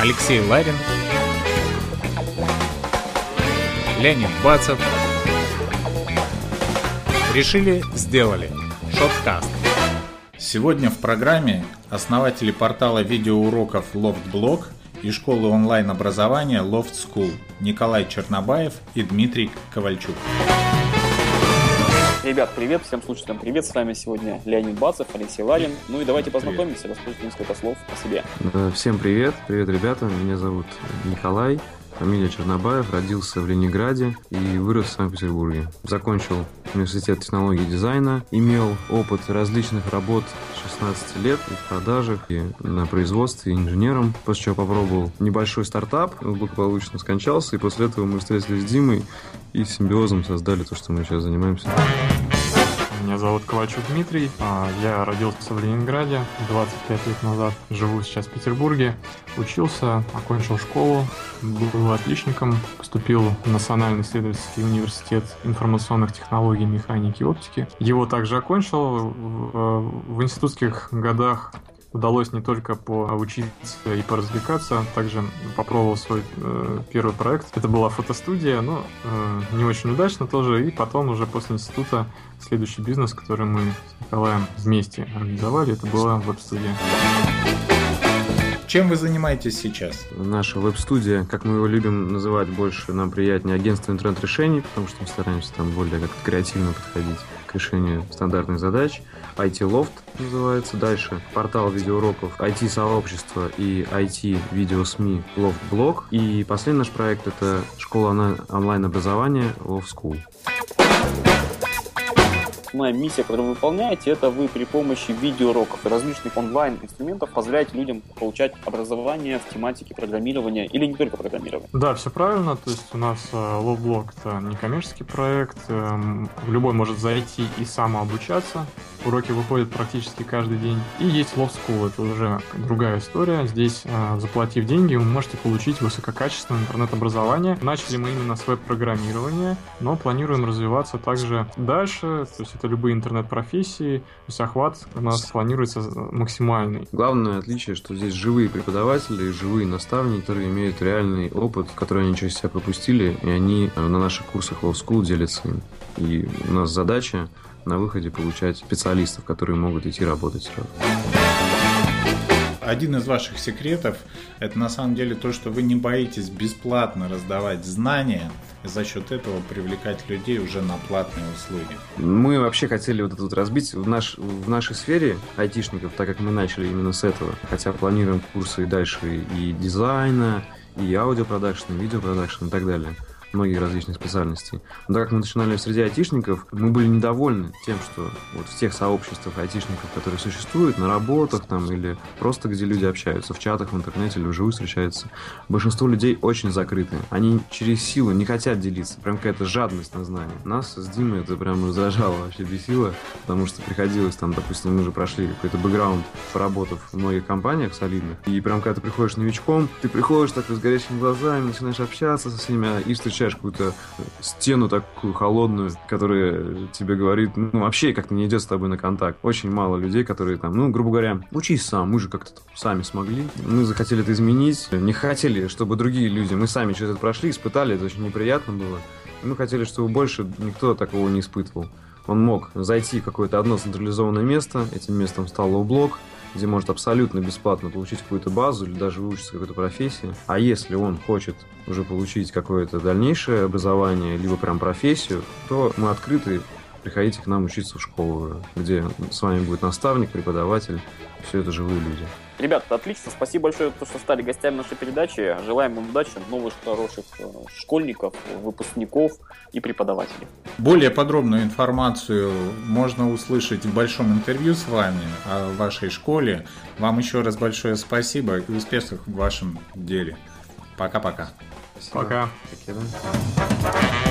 Алексей Ларин, Леонид Бацев. Решили, сделали. Шоткаст. Сегодня в программе основатели портала видеоуроков LoftBlog и школы онлайн-образования Loft School Николай Чернобаев и Дмитрий Ковальчук. Ребят, привет, всем слушателям привет, с вами сегодня Леонид Бацев, Алексей Ларин. Ну и давайте познакомимся, расскажите несколько слов о себе. Всем привет, привет, ребята, меня зовут Николай, фамилия Чернобаев, родился в Ленинграде и вырос в Санкт-Петербурге. Закончил университет технологий и дизайна, имел опыт различных работ 16 лет и в продажах, и на производстве, и инженером, после чего попробовал небольшой стартап, благополучно скончался, и после этого мы встретились с Димой и симбиозом создали то, что мы сейчас занимаемся. Меня зовут Ковачук Дмитрий. А, я родился в Ленинграде 25 лет назад. Живу сейчас в Петербурге. Учился, окончил школу, был отличником. Поступил в Национальный исследовательский университет информационных технологий, механики и оптики. Его также окончил. В институтских годах удалось не только поучиться и поразвлекаться, также попробовал свой э, первый проект. Это была фотостудия, но э, не очень удачно тоже. И потом уже после института следующий бизнес, который мы с Николаем вместе организовали, это была веб-студия. Чем вы занимаетесь сейчас? Наша веб-студия, как мы его любим называть больше, нам приятнее агентство интернет-решений, потому что мы стараемся там более как-то креативно подходить к решению стандартных задач. IT-лофт называется. Дальше портал видеоуроков IT-сообщество и IT-видео-СМИ Лофт-блог. И последний наш проект это школа онлайн-образования Лофт School основная миссия, которую вы выполняете, это вы при помощи видеоуроков и различных онлайн-инструментов позволяете людям получать образование в тематике программирования или не только программирования. Да, все правильно. То есть у нас э, это не коммерческий проект. Эм, любой может зайти и самообучаться. Уроки выходят практически каждый день. И есть Love School, это уже другая история. Здесь, э, заплатив деньги, вы можете получить высококачественное интернет-образование. Начали мы именно с веб-программирования, но планируем развиваться также дальше. То есть это любые интернет-профессии, то есть охват у нас планируется максимальный. Главное отличие, что здесь живые преподаватели, живые наставники, которые имеют реальный опыт, который они через себя пропустили, и они на наших курсах Love School делятся им. И у нас задача на выходе получать специалистов, которые могут идти работать сразу один из ваших секретов это на самом деле то, что вы не боитесь бесплатно раздавать знания, и за счет этого привлекать людей уже на платные услуги. Мы вообще хотели вот это вот разбить в, наш, в нашей сфере айтишников, так как мы начали именно с этого. Хотя планируем курсы и дальше и дизайна, и аудиопродакшн, и видеопродакшн и так далее многих различных специальностей. Но так как мы начинали среди айтишников, мы были недовольны тем, что вот в тех сообществах айтишников, которые существуют, на работах там или просто где люди общаются, в чатах, в интернете или вживую встречаются, большинство людей очень закрытые. Они через силу не хотят делиться, прям какая-то жадность на знания. Нас с Димой это прям раздражало, вообще бесило, потому что приходилось там, допустим, мы же прошли какой-то бэкграунд, поработав в многих компаниях солидных, и прям когда ты приходишь новичком, ты приходишь так с горящими глазами, начинаешь общаться со всеми, и встречаешь встречаешь какую-то стену такую холодную, которая тебе говорит, ну, вообще как-то не идет с тобой на контакт. Очень мало людей, которые там, ну, грубо говоря, учись сам, мы же как-то сами смогли. Мы захотели это изменить, не хотели, чтобы другие люди, мы сами через это прошли, испытали, это очень неприятно было. мы хотели, чтобы больше никто такого не испытывал. Он мог зайти в какое-то одно централизованное место, этим местом стал LoftBlog, где может абсолютно бесплатно получить какую-то базу или даже выучиться какой-то профессии. А если он хочет уже получить какое-то дальнейшее образование, либо прям профессию, то мы открыты приходите к нам учиться в школу, где с вами будет наставник, преподаватель, все это живые люди. Ребят, отлично. Спасибо большое, что стали гостями нашей передачи. Желаем вам удачи, новых хороших э, школьников, выпускников и преподавателей. Более подробную информацию можно услышать в большом интервью с вами о вашей школе. Вам еще раз большое спасибо и успехов в вашем деле. Пока-пока. Пока. -пока. Пока.